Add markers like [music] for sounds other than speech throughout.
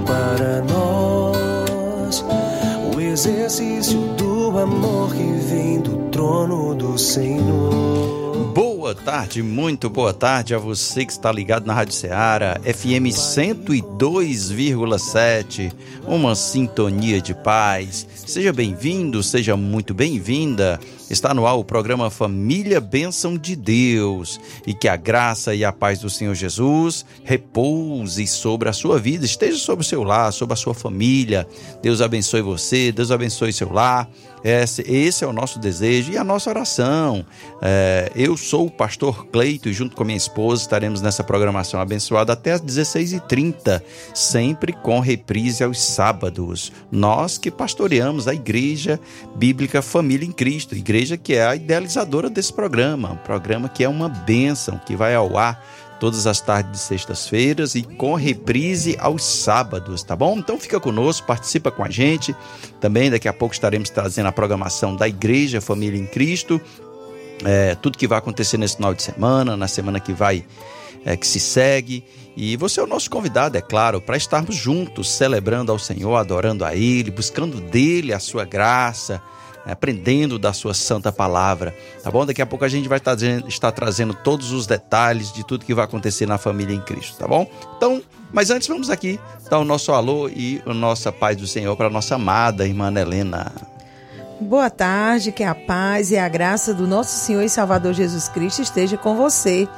Para nós. O exercício do amor que vem do trono do Senhor. Boa tarde, muito boa tarde a você que está ligado na Rádio Ceará, FM 102,7, uma sintonia de paz. Seja bem-vindo, seja muito bem-vinda. Está no ar o programa Família Bênção de Deus e que a graça e a paz do Senhor Jesus repouse sobre a sua vida, esteja sobre o seu lar, sobre a sua família. Deus abençoe você, Deus abençoe seu lar. Esse, esse é o nosso desejo e a nossa oração. É, eu sou o pastor Cleito e junto com minha esposa estaremos nessa programação abençoada até às 16h30, sempre com reprise aos sábados. Nós que pastoreamos a Igreja Bíblica Família em Cristo, igreja que é a idealizadora desse programa, um programa que é uma bênção, que vai ao ar todas as tardes de sextas-feiras e com reprise aos sábados, tá bom? Então fica conosco, participa com a gente. Também daqui a pouco estaremos trazendo a programação da Igreja Família em Cristo, é, tudo que vai acontecer nesse final de semana, na semana que vai, é, que se segue. E você é o nosso convidado, é claro, para estarmos juntos, celebrando ao Senhor, adorando a Ele, buscando dele a sua graça, aprendendo da sua santa palavra, tá bom? Daqui a pouco a gente vai estar, estar trazendo todos os detalhes de tudo que vai acontecer na família em Cristo, tá bom? Então, mas antes vamos aqui dar o nosso alô e a nossa paz do Senhor para a nossa amada irmã Helena. Boa tarde, que a paz e a graça do nosso Senhor e Salvador Jesus Cristo esteja com você.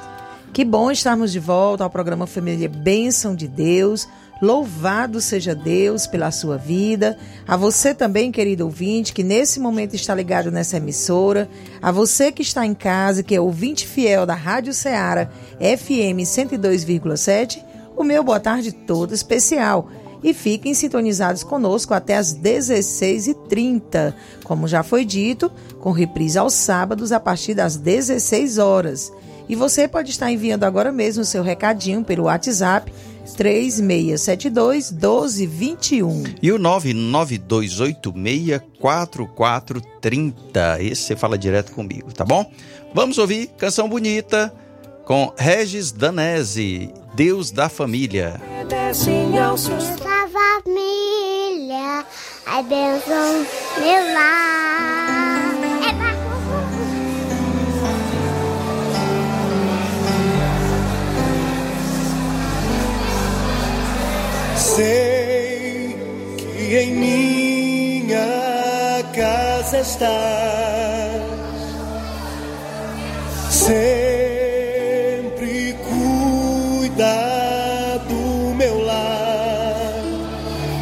Que bom estarmos de volta ao programa Família Bênção de Deus. Louvado seja Deus pela sua vida. A você também, querido ouvinte, que nesse momento está ligado nessa emissora. A você que está em casa, que é ouvinte fiel da Rádio Ceará FM 102,7. O meu boa tarde todo especial. E fiquem sintonizados conosco até às 16h30. Como já foi dito, com reprise aos sábados a partir das 16 horas. E você pode estar enviando agora mesmo o seu recadinho pelo WhatsApp 3672 1221. E o 99286 4430. Esse você fala direto comigo, tá bom? Vamos ouvir canção bonita com Regis Danese, Deus da Família. Deus da família, a bênção meu lar. Sei que em minha casa estás, sempre cuida do meu lar.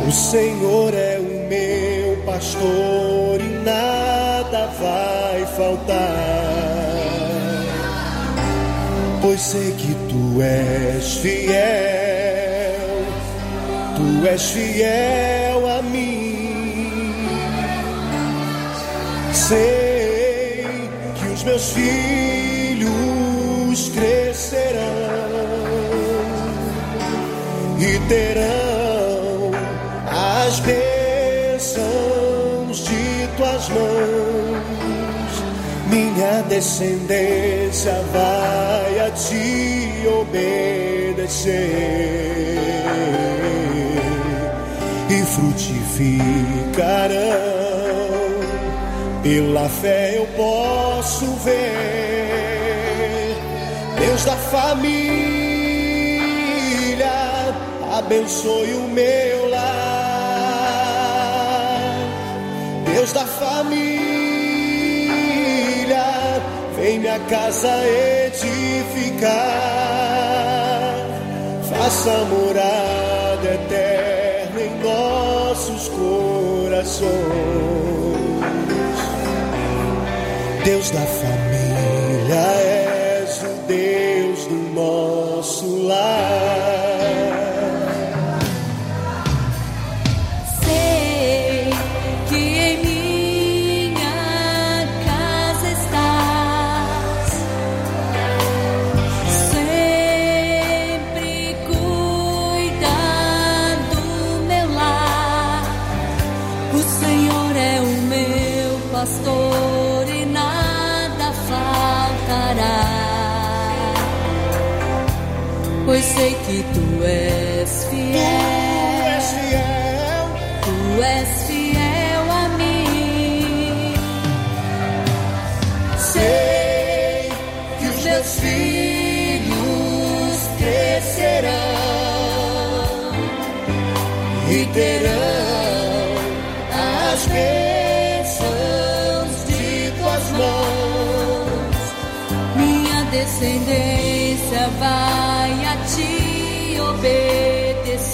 O Senhor é o meu pastor e nada vai faltar. Pois sei que tu és fiel Tu és fiel a mim. Sei que os meus filhos crescerão e terão as bênçãos de tuas mãos. Minha descendência vai a ti obedecer frutificarão. Pela fé eu posso ver Deus da família, abençoe o meu lar. Deus da família, vem minha casa edificar, faça morada corações. Deus da família, és Pois sei que tu és fiel. Tu és fiel a mim. Sei que os meus filhos crescerão e terão as bênçãos de tuas mãos. Minha descendência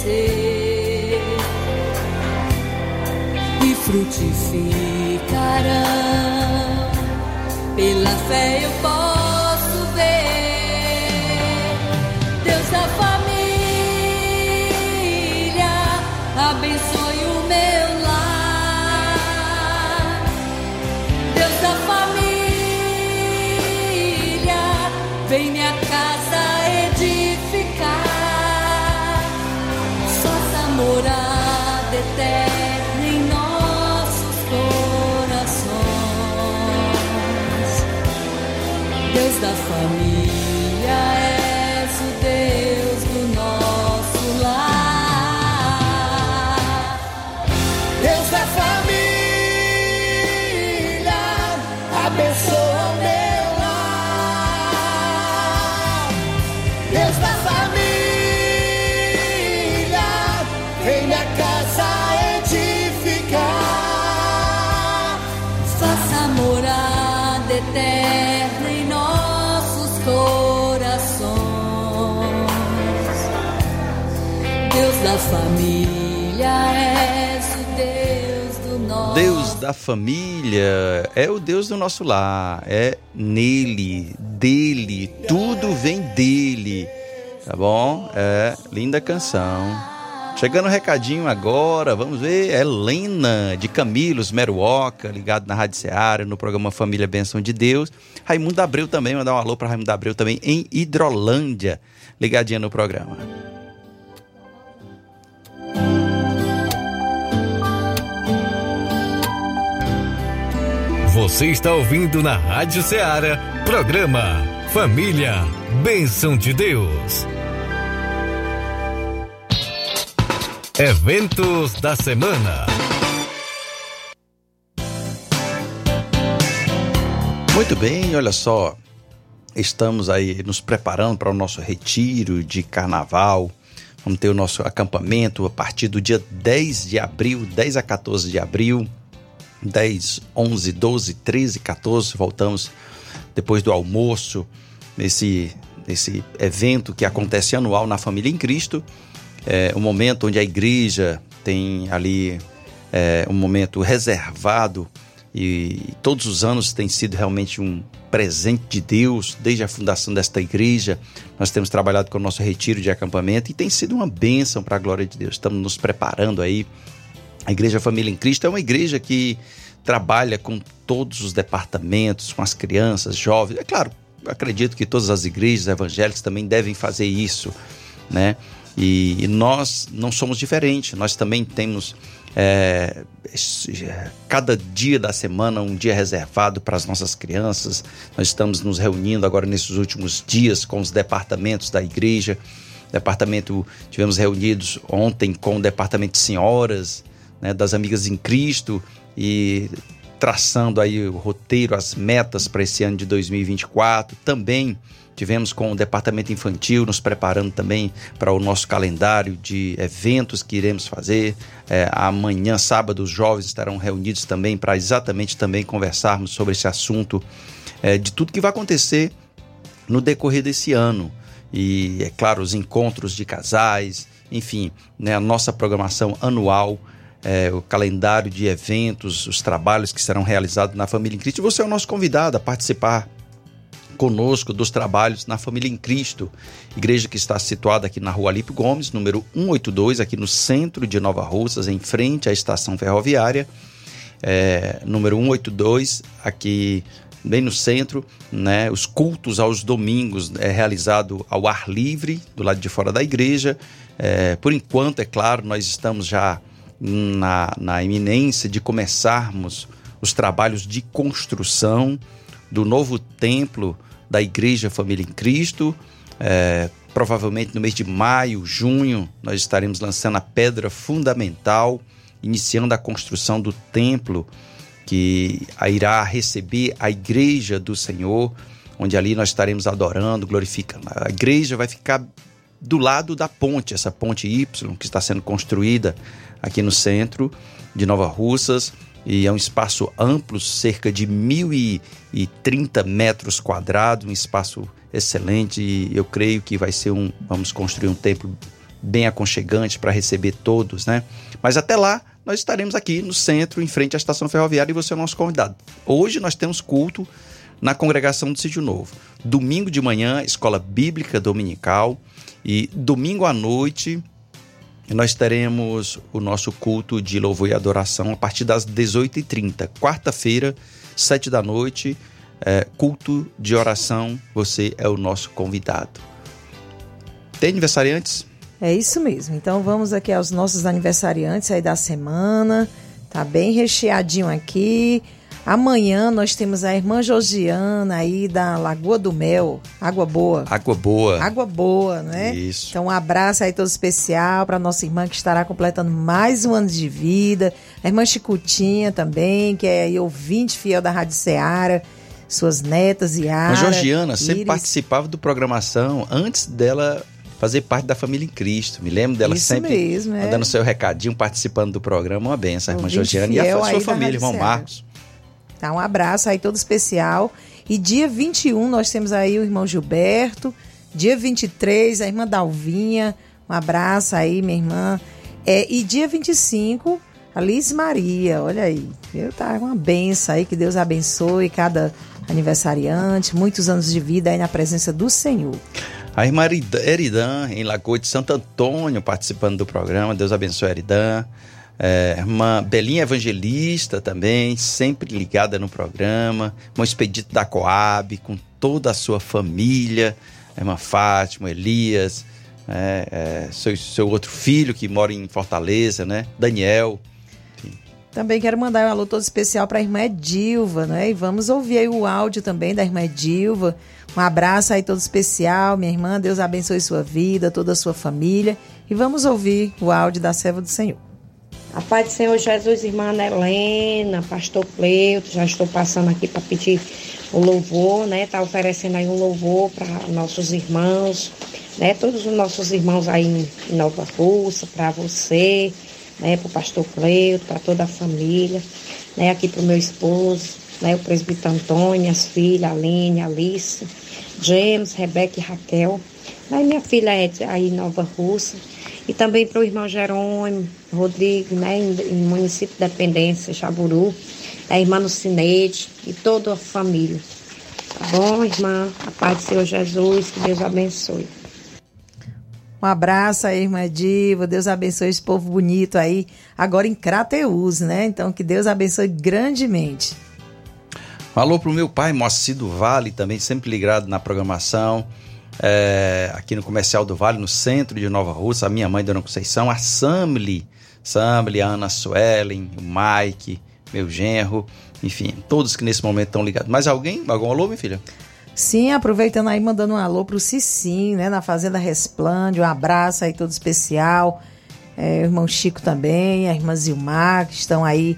e frutificarão. Pela fé eu posso ver Deus da família abençoe o meu lar. Deus da família, vem minha casa Deus da família, é o Deus do nosso lar, é nele, dele, tudo vem dele, tá bom? É linda canção. Chegando o recadinho agora, vamos ver, Helena de Camilos, Meruoca, ligado na Rádio Seara, no programa Família Benção de Deus. Raimundo Abreu também, mandar um alô para Raimundo Abreu também em Hidrolândia, ligadinha no programa. Você está ouvindo na Rádio Ceará, programa Família, Bênção de Deus. Eventos da semana. Muito bem, olha só. Estamos aí nos preparando para o nosso retiro de carnaval. Vamos ter o nosso acampamento a partir do dia 10 de abril, 10 a 14 de abril. 10, 11, 12, 13, 14. Voltamos depois do almoço, nesse, nesse evento que acontece anual na Família em Cristo. É um momento onde a igreja tem ali é, um momento reservado e todos os anos tem sido realmente um presente de Deus desde a fundação desta igreja. Nós temos trabalhado com o nosso retiro de acampamento e tem sido uma bênção para a glória de Deus. Estamos nos preparando aí. A Igreja Família em Cristo é uma igreja que trabalha com todos os departamentos, com as crianças, jovens. É claro, acredito que todas as igrejas evangélicas também devem fazer isso, né? E, e nós não somos diferentes. Nós também temos é, cada dia da semana um dia reservado para as nossas crianças. Nós estamos nos reunindo agora nesses últimos dias com os departamentos da igreja. Departamento, tivemos reunidos ontem com o departamento de senhoras, né, das amigas em Cristo e traçando aí o roteiro, as metas para esse ano de 2024. Também tivemos com o departamento infantil nos preparando também para o nosso calendário de eventos que iremos fazer. É, amanhã, sábado, os jovens estarão reunidos também para exatamente também conversarmos sobre esse assunto é, de tudo que vai acontecer no decorrer desse ano. E, é claro, os encontros de casais, enfim, né, a nossa programação anual é, o calendário de eventos, os trabalhos que serão realizados na Família em Cristo. Você é o nosso convidado a participar conosco dos trabalhos na Família em Cristo, igreja que está situada aqui na Rua Alipe Gomes, número 182, aqui no centro de Nova Russas, em frente à estação ferroviária, é, número 182, aqui bem no centro, né? Os cultos aos domingos é realizado ao ar livre, do lado de fora da igreja. É, por enquanto, é claro, nós estamos já na, na iminência de começarmos os trabalhos de construção do novo templo da Igreja Família em Cristo. É, provavelmente no mês de maio, junho, nós estaremos lançando a pedra fundamental, iniciando a construção do templo que irá receber a Igreja do Senhor, onde ali nós estaremos adorando, glorificando. A igreja vai ficar do lado da ponte, essa ponte Y que está sendo construída aqui no centro de Nova Russas e é um espaço amplo, cerca de 1.030 metros quadrados, um espaço excelente e eu creio que vai ser um, vamos construir um templo bem aconchegante para receber todos, né? Mas até lá nós estaremos aqui no centro, em frente à estação ferroviária e você é o nosso convidado. Hoje nós temos culto na congregação do Sítio Novo. Domingo de manhã, escola bíblica dominical e domingo à noite nós teremos o nosso culto de louvor e adoração a partir das 18h30. Quarta-feira, 7 da noite, é, culto de oração. Você é o nosso convidado. Tem aniversariantes? É isso mesmo. Então vamos aqui aos nossos aniversariantes aí da semana. Tá bem recheadinho aqui. Amanhã nós temos a irmã Josiana aí da Lagoa do Mel, Água Boa. Água Boa. Água Boa, né? Isso. Então um abraço aí todo especial para nossa irmã que estará completando mais um ano de vida. A irmã Chicutinha também, que é ouvinte fiel da Rádio Ceará. Suas netas e A Georgiana sempre participava do programação antes dela fazer parte da família em Cristo. Me lembro dela Isso sempre mesmo, é. mandando seu recadinho, participando do programa. Uma benção, a irmã Georgiana e a sua família, irmão. Marcos. Tá, um abraço aí todo especial. E dia 21 nós temos aí o irmão Gilberto. Dia 23, a irmã Dalvinha. Um abraço aí, minha irmã. É, e dia 25, a Liz Maria. Olha aí. Viu? Tá uma benção aí. Que Deus abençoe cada aniversariante. Muitos anos de vida aí na presença do Senhor. A irmã Erida- Eridan, em Lagoa de Santo Antônio, participando do programa. Deus abençoe Eridan. É, irmã Belinha Evangelista também, sempre ligada no programa. Irmão Expedito da Coab, com toda a sua família. Irmã Fátima, Elias, é, é, seu, seu outro filho que mora em Fortaleza, né? Daniel. Também quero mandar um alô todo especial para a irmã Edilva, né? E vamos ouvir o áudio também da irmã Edilva. Um abraço aí todo especial, minha irmã. Deus abençoe sua vida, toda a sua família. E vamos ouvir o áudio da serva do Senhor. A paz do Senhor Jesus, irmã Helena, pastor Cleuto, já estou passando aqui para pedir o louvor, né? Tá oferecendo aí um louvor para nossos irmãos, né? Todos os nossos irmãos aí em Nova Russa, para você, né? Para o pastor Cleuto, para toda a família, né? Aqui para o meu esposo, né? O presbítero Antônio, as filhas, Aline, Alice, James, Rebeca e Raquel. Aí minha filha é aí em Nova Russa. E também para o irmão Jerônimo Rodrigo, né, em, em município de Dependência, Jaburu, a irmã Lucineide e toda a família. Tá bom, irmã? A paz do Senhor Jesus, que Deus abençoe. Um abraço aí, irmã Diva. Deus abençoe esse povo bonito aí, agora em Crateus, né? Então, que Deus abençoe grandemente. Alô pro meu pai, Moacir do Vale, também sempre ligado na programação. É, aqui no Comercial do Vale, no centro de Nova Russa, a minha mãe, Dona Conceição, a Samli, Samli, a Ana Suelen, o Mike, meu genro, enfim, todos que nesse momento estão ligados. Mais alguém? Algum alô, minha filha? Sim, aproveitando aí, mandando um alô pro Cicim, né? Na Fazenda Resplande. Um abraço aí todo especial. É, o irmão Chico também, a irmã Zilmar, que estão aí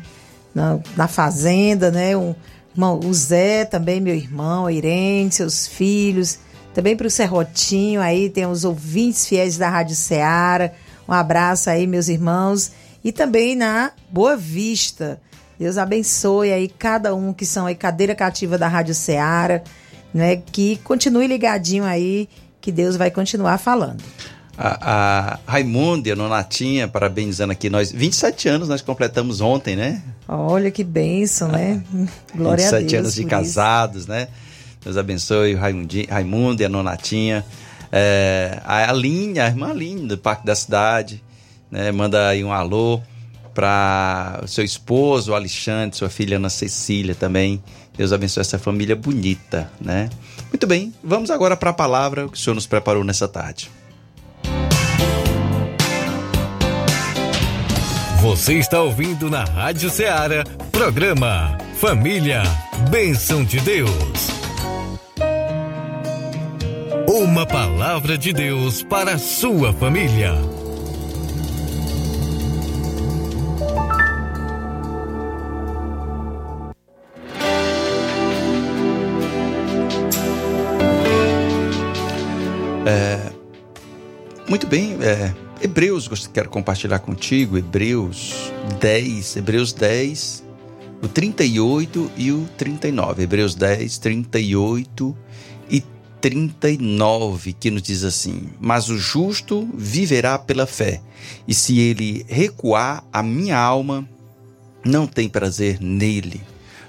na, na fazenda, né? Um, irmão, o Zé também, meu irmão, a Irene, seus filhos, também para o Serrotinho, aí tem os ouvintes fiéis da Rádio Ceará. Um abraço aí, meus irmãos. E também na Boa Vista. Deus abençoe aí cada um que são aí cadeira cativa da Rádio Ceará, né? Que continue ligadinho aí, que Deus vai continuar falando. A, a Raimundo e a Nonatinha, parabenizando aqui nós. 27 anos nós completamos ontem, né? Olha que bênção, né? Glória a Deus. 27 anos de casados, né? Deus abençoe o Raimundo e a Nonatinha. É, a Aline, a irmã Aline, do Parque da Cidade, né? Manda aí um alô para seu esposo, Alexandre, sua filha Ana Cecília também. Deus abençoe essa família bonita, né? Muito bem, vamos agora para a palavra que o Senhor nos preparou nessa tarde. Você está ouvindo na Rádio Ceará, programa Família, Bênção de Deus. Uma palavra de Deus para a sua família. É, muito bem, é, Hebreus, quero compartilhar contigo, Hebreus 10, Hebreus 10, o 38 e o 39. Hebreus 10, 38 e 39, que nos diz assim: Mas o justo viverá pela fé, e se ele recuar, a minha alma não tem prazer nele.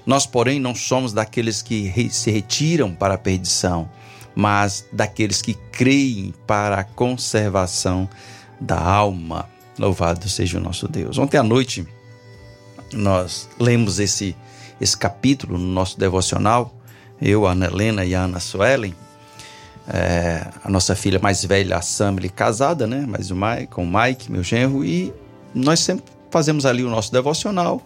Nós, porém, não somos daqueles que se retiram para a perdição, mas daqueles que creem para a conservação da alma. Louvado seja o nosso Deus. Ontem à noite nós lemos esse, esse capítulo no nosso devocional, eu, a Ana Helena e a Ana Suelen, é, a nossa filha mais velha, a Samly, casada, né? Mas o Mike, com o Mike, meu genro, e nós sempre fazemos ali o nosso devocional.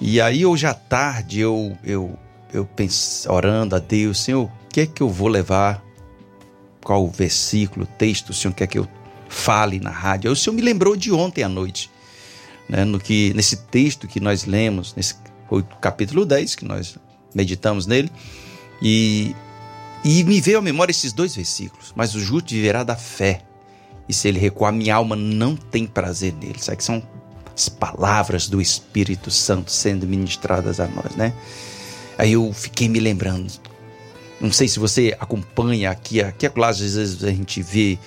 E aí hoje à tarde eu eu eu penso, orando a Deus, Senhor, o que é que eu vou levar? Qual o versículo, texto, o Senhor quer que eu fale na rádio? Aí o Senhor me lembrou de ontem à noite, né? No que nesse texto que nós lemos, nesse capítulo 10 que nós meditamos nele, e e me veio à memória esses dois versículos. Mas o justo viverá da fé. E se ele recuar, minha alma não tem prazer nele. Sabe que são as palavras do Espírito Santo sendo ministradas a nós, né? Aí eu fiquei me lembrando. Não sei se você acompanha aqui, aqui às vezes a gente vê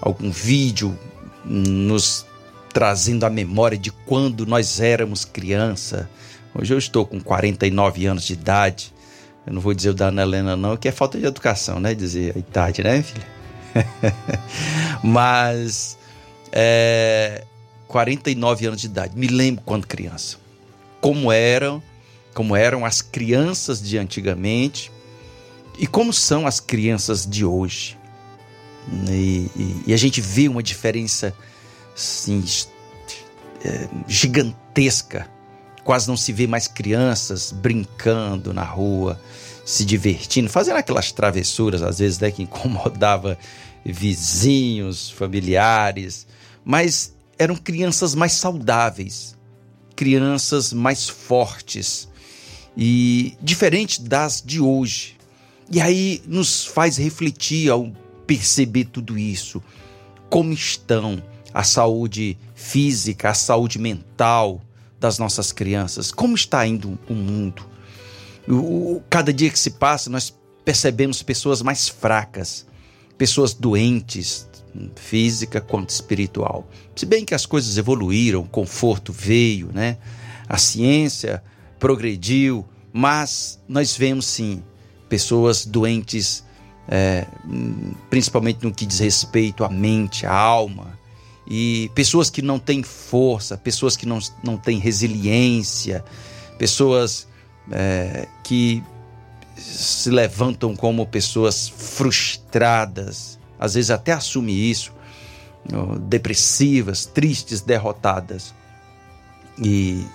algum vídeo nos trazendo a memória de quando nós éramos criança. Hoje eu estou com 49 anos de idade eu não vou dizer o da Ana Helena, não, que é falta de educação, né? Dizer a idade, né, filha? [laughs] Mas. É, 49 anos de idade. Me lembro quando criança. Como eram, como eram as crianças de antigamente e como são as crianças de hoje. E, e, e a gente vê uma diferença assim, é, gigantesca Quase não se vê mais crianças brincando na rua, se divertindo, fazendo aquelas travessuras, às vezes, né, que incomodava vizinhos, familiares, mas eram crianças mais saudáveis, crianças mais fortes e diferente das de hoje. E aí nos faz refletir ao perceber tudo isso, como estão a saúde física, a saúde mental, das nossas crianças. Como está indo o mundo? O, cada dia que se passa, nós percebemos pessoas mais fracas, pessoas doentes, física quanto espiritual. Se bem que as coisas evoluíram, o conforto veio, né? A ciência progrediu, mas nós vemos sim pessoas doentes, é, principalmente no que diz respeito à mente, à alma, e pessoas que não têm força, pessoas que não, não têm resiliência, pessoas é, que se levantam como pessoas frustradas, às vezes até assumem isso, depressivas, tristes, derrotadas. E,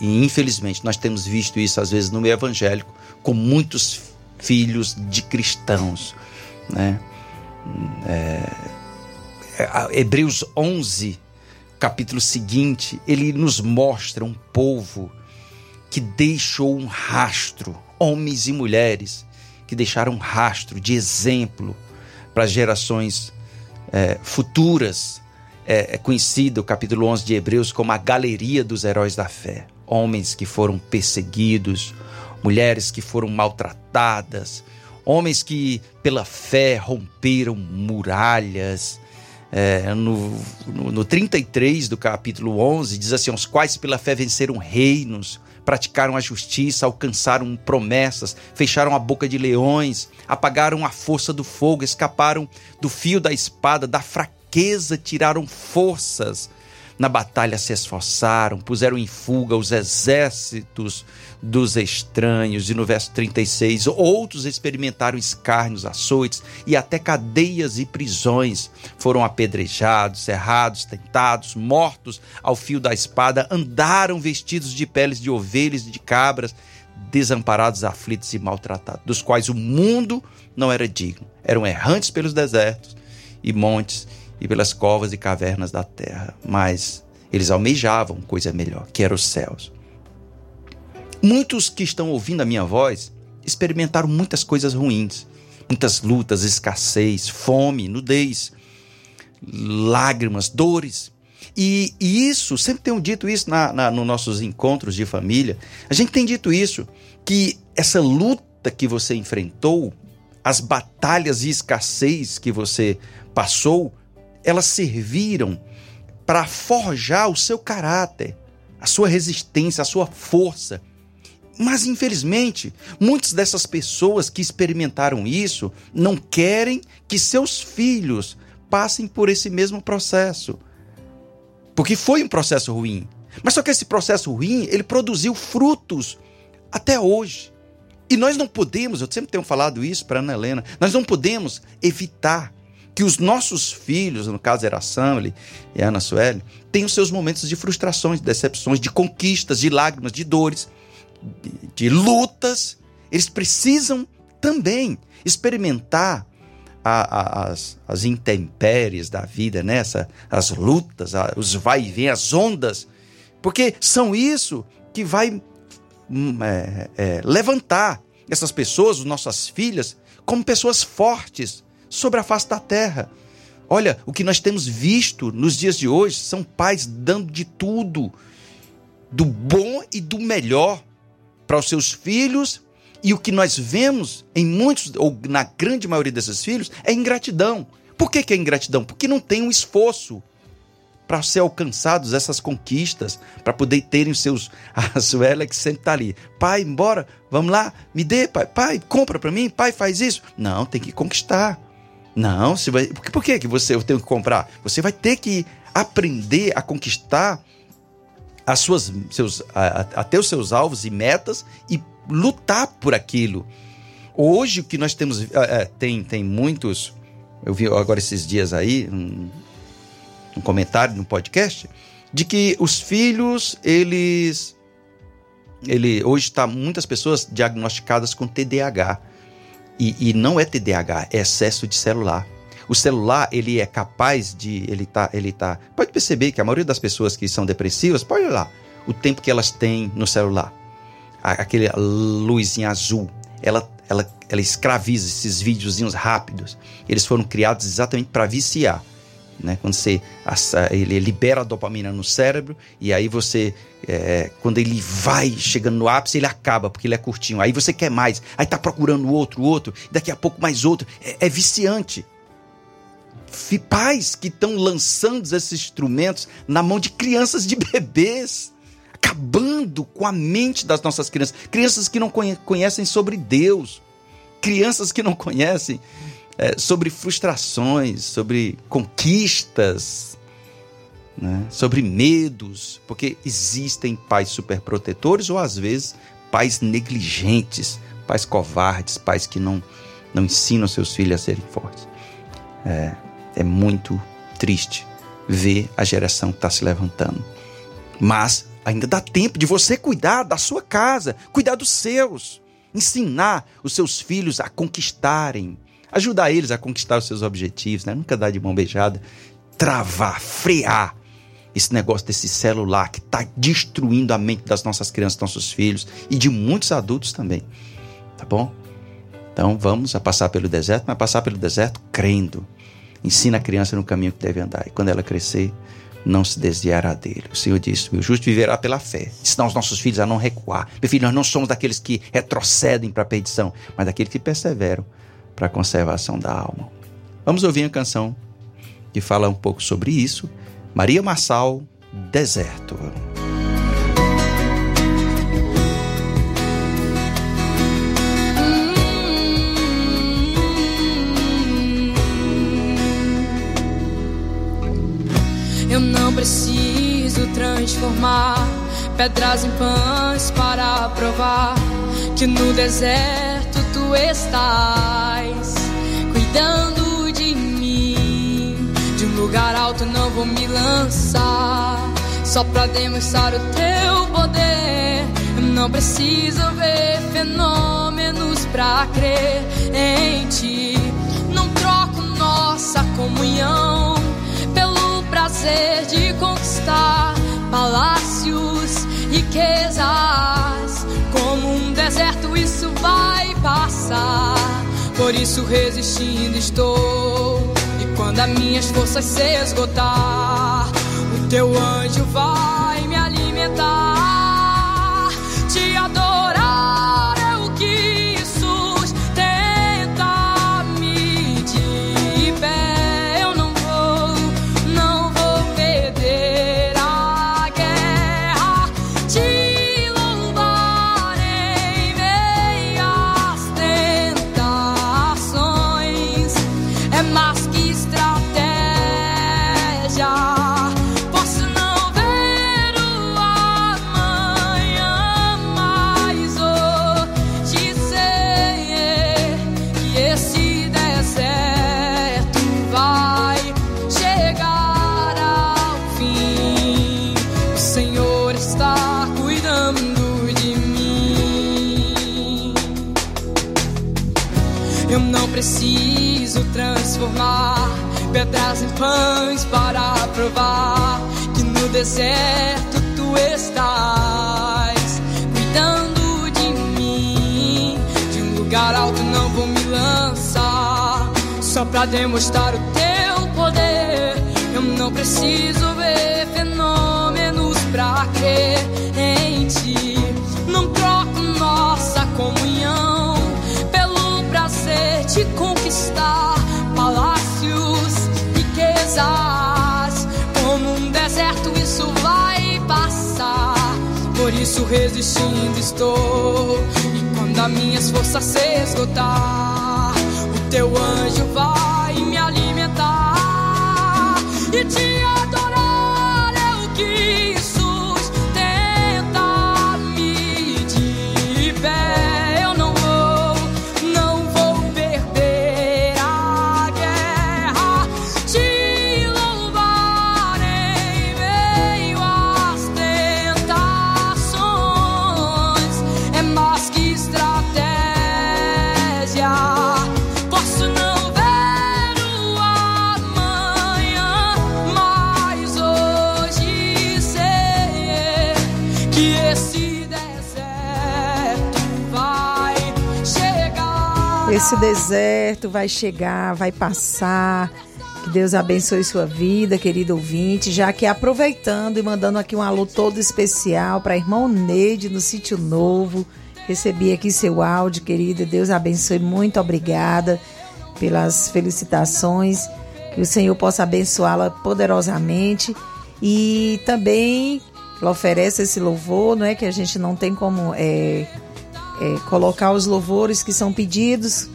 e, infelizmente nós temos visto isso às vezes no meio evangélico com muitos filhos de cristãos, né? É, Hebreus 11, capítulo seguinte, ele nos mostra um povo que deixou um rastro, homens e mulheres que deixaram um rastro de exemplo para as gerações é, futuras. É, é conhecido o capítulo 11 de Hebreus como a galeria dos heróis da fé. Homens que foram perseguidos, mulheres que foram maltratadas, homens que pela fé romperam muralhas. É, no, no, no 33 do capítulo 11 diz assim: os quais pela fé venceram reinos, praticaram a justiça, alcançaram promessas, fecharam a boca de leões, apagaram a força do fogo, escaparam do fio da espada, da fraqueza tiraram forças. Na batalha se esforçaram, puseram em fuga os exércitos dos estranhos. E no verso 36, outros experimentaram escárnios, açoites e até cadeias e prisões. Foram apedrejados, cerrados, tentados, mortos ao fio da espada, andaram vestidos de peles de ovelhas e de cabras, desamparados, aflitos e maltratados, dos quais o mundo não era digno. Eram errantes pelos desertos e montes e pelas covas e cavernas da terra, mas eles almejavam coisa melhor, que eram os céus. Muitos que estão ouvindo a minha voz experimentaram muitas coisas ruins, muitas lutas, escassez, fome, nudez, lágrimas, dores. E, e isso, sempre tenho dito isso na, na, nos nossos encontros de família, a gente tem dito isso, que essa luta que você enfrentou, as batalhas e escassez que você passou, elas serviram para forjar o seu caráter, a sua resistência, a sua força. Mas, infelizmente, muitas dessas pessoas que experimentaram isso não querem que seus filhos passem por esse mesmo processo. Porque foi um processo ruim. Mas só que esse processo ruim, ele produziu frutos até hoje. E nós não podemos, eu sempre tenho falado isso para Ana Helena, nós não podemos evitar que os nossos filhos, no caso era Samuel e Ana Sueli, tenham seus momentos de frustrações, de decepções, de conquistas, de lágrimas, de dores de lutas, eles precisam também experimentar a, a, as, as intempéries da vida, né? as lutas, a, os vai e vem, as ondas, porque são isso que vai hum, é, é, levantar essas pessoas, nossas filhas, como pessoas fortes sobre a face da terra. Olha, o que nós temos visto nos dias de hoje são pais dando de tudo, do bom e do melhor para os seus filhos, e o que nós vemos em muitos, ou na grande maioria desses filhos, é ingratidão. Por que, que é ingratidão? Porque não tem um esforço para ser alcançados essas conquistas, para poder terem os seus. [laughs] A Suela que sempre está ali. Pai, embora, vamos lá, me dê, pai, pai, compra para mim, pai, faz isso. Não, tem que conquistar. Não, você vai. Por que, que você eu tenho que comprar? Você vai ter que aprender a conquistar as suas, seus, a, a ter os seus alvos e metas e lutar por aquilo. Hoje o que nós temos é, tem, tem muitos. Eu vi agora esses dias aí um, um comentário no podcast de que os filhos eles ele hoje está muitas pessoas diagnosticadas com TDAH e, e não é TDAH é excesso de celular o celular, ele é capaz de. Ele tá, ele tá. Pode perceber que a maioria das pessoas que são depressivas, pode olhar o tempo que elas têm no celular. Aquele luzinha azul. Ela, ela, ela escraviza esses videozinhos rápidos. Eles foram criados exatamente para viciar. Né? Quando você ele libera a dopamina no cérebro e aí você é, quando ele vai chegando no ápice ele acaba porque ele é curtinho aí você quer mais aí tá procurando outro outro daqui a pouco mais outro é, é viciante pais que estão lançando esses instrumentos na mão de crianças, de [laughs] bebês, acabando com a mente das nossas crianças. Crianças que não conhecem sobre Deus, crianças que não conhecem é, sobre frustrações, sobre conquistas, né? sobre medos, porque existem pais superprotetores ou às vezes pais negligentes, pais covardes, pais que não, não ensinam seus filhos a serem fortes. É, é muito triste ver a geração que está se levantando. Mas ainda dá tempo de você cuidar da sua casa, cuidar dos seus, ensinar os seus filhos a conquistarem, ajudar eles a conquistar os seus objetivos, né? nunca dar de mão beijada, travar, frear esse negócio desse celular que está destruindo a mente das nossas crianças, dos nossos filhos e de muitos adultos também. Tá bom? Então vamos a passar pelo deserto, mas passar pelo deserto crendo. Ensina a criança no caminho que deve andar. E quando ela crescer, não se desviará dele. O Senhor disse: O justo viverá pela fé. Ensinar os nossos filhos a não recuar. Meu filho, nós não somos daqueles que retrocedem para a perdição, mas daqueles que perseveram para a conservação da alma. Vamos ouvir uma canção que fala um pouco sobre isso. Maria Massal, Deserto. Eu não preciso transformar pedras em pães para provar que no deserto tu estás cuidando de mim. De um lugar alto não vou me lançar só para demonstrar o teu poder. Não preciso ver fenômenos para crer em ti. Não troco nossa comunhão prazer de conquistar palácios, riquezas. Como um deserto, isso vai passar. Por isso, resistindo estou. E quando as minhas forças se esgotar, o teu anjo vai me alimentar. Deserto tu estás cuidando de mim. De um lugar alto não vou me lançar só para demonstrar o teu poder. Eu não preciso ver fenômenos para crer isso resistindo estou. E quando as minhas forças se esgotar, o teu anjo vai me alimentar e te Esse deserto vai chegar, vai passar. Que Deus abençoe sua vida, querido ouvinte. Já que aproveitando e mandando aqui um alô todo especial para irmão Neide no Sítio Novo. Recebi aqui seu áudio, querido. Deus abençoe. Muito obrigada pelas felicitações. Que o Senhor possa abençoá-la poderosamente. E também ela oferece esse louvor, não é? Que a gente não tem como. É, é, colocar os louvores que são pedidos,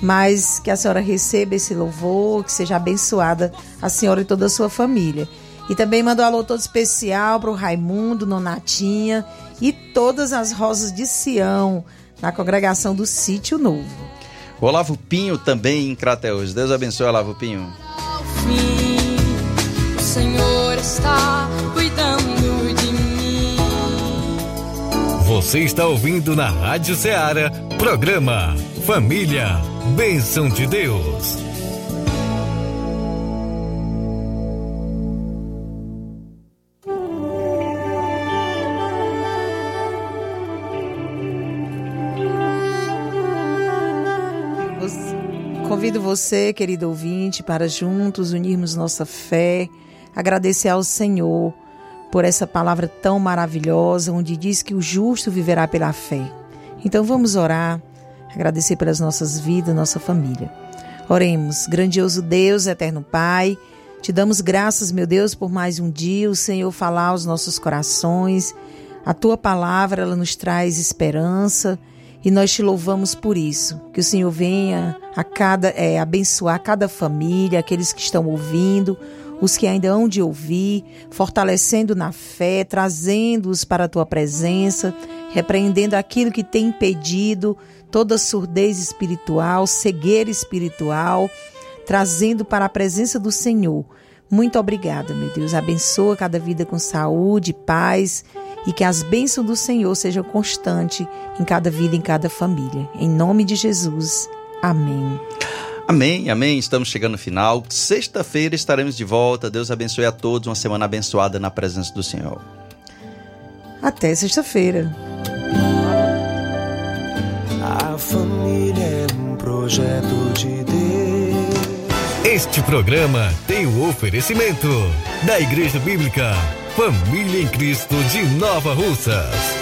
mas que a senhora receba esse louvor, que seja abençoada a senhora e toda a sua família. E também mandou um alô todo especial para o Raimundo, Nonatinha e todas as rosas de Sião, na congregação do Sítio Novo. O Olavo Pinho também em Crateus. Deus abençoe, Olavo Pinho. Ao fim, o Senhor está Você está ouvindo na Rádio Ceará, programa Família, Bênção de Deus. Convido você, querido ouvinte, para juntos unirmos nossa fé, agradecer ao Senhor por essa palavra tão maravilhosa, onde diz que o justo viverá pela fé. Então vamos orar, agradecer pelas nossas vidas, nossa família. Oremos, grandioso Deus, eterno Pai, te damos graças, meu Deus, por mais um dia, o Senhor falar aos nossos corações. A tua palavra, ela nos traz esperança e nós te louvamos por isso. Que o Senhor venha a cada é, abençoar cada família, aqueles que estão ouvindo, os que ainda hão de ouvir, fortalecendo na fé, trazendo-os para a tua presença, repreendendo aquilo que tem impedido toda surdez espiritual, cegueira espiritual, trazendo para a presença do Senhor. Muito obrigada, meu Deus. Abençoa cada vida com saúde, paz e que as bênçãos do Senhor sejam constantes em cada vida, em cada família. Em nome de Jesus. Amém. Amém, amém. Estamos chegando no final. Sexta-feira estaremos de volta. Deus abençoe a todos. Uma semana abençoada na presença do Senhor. Até sexta-feira. A família é um projeto de Deus. Este programa tem o oferecimento da Igreja Bíblica Família em Cristo de Nova Russas.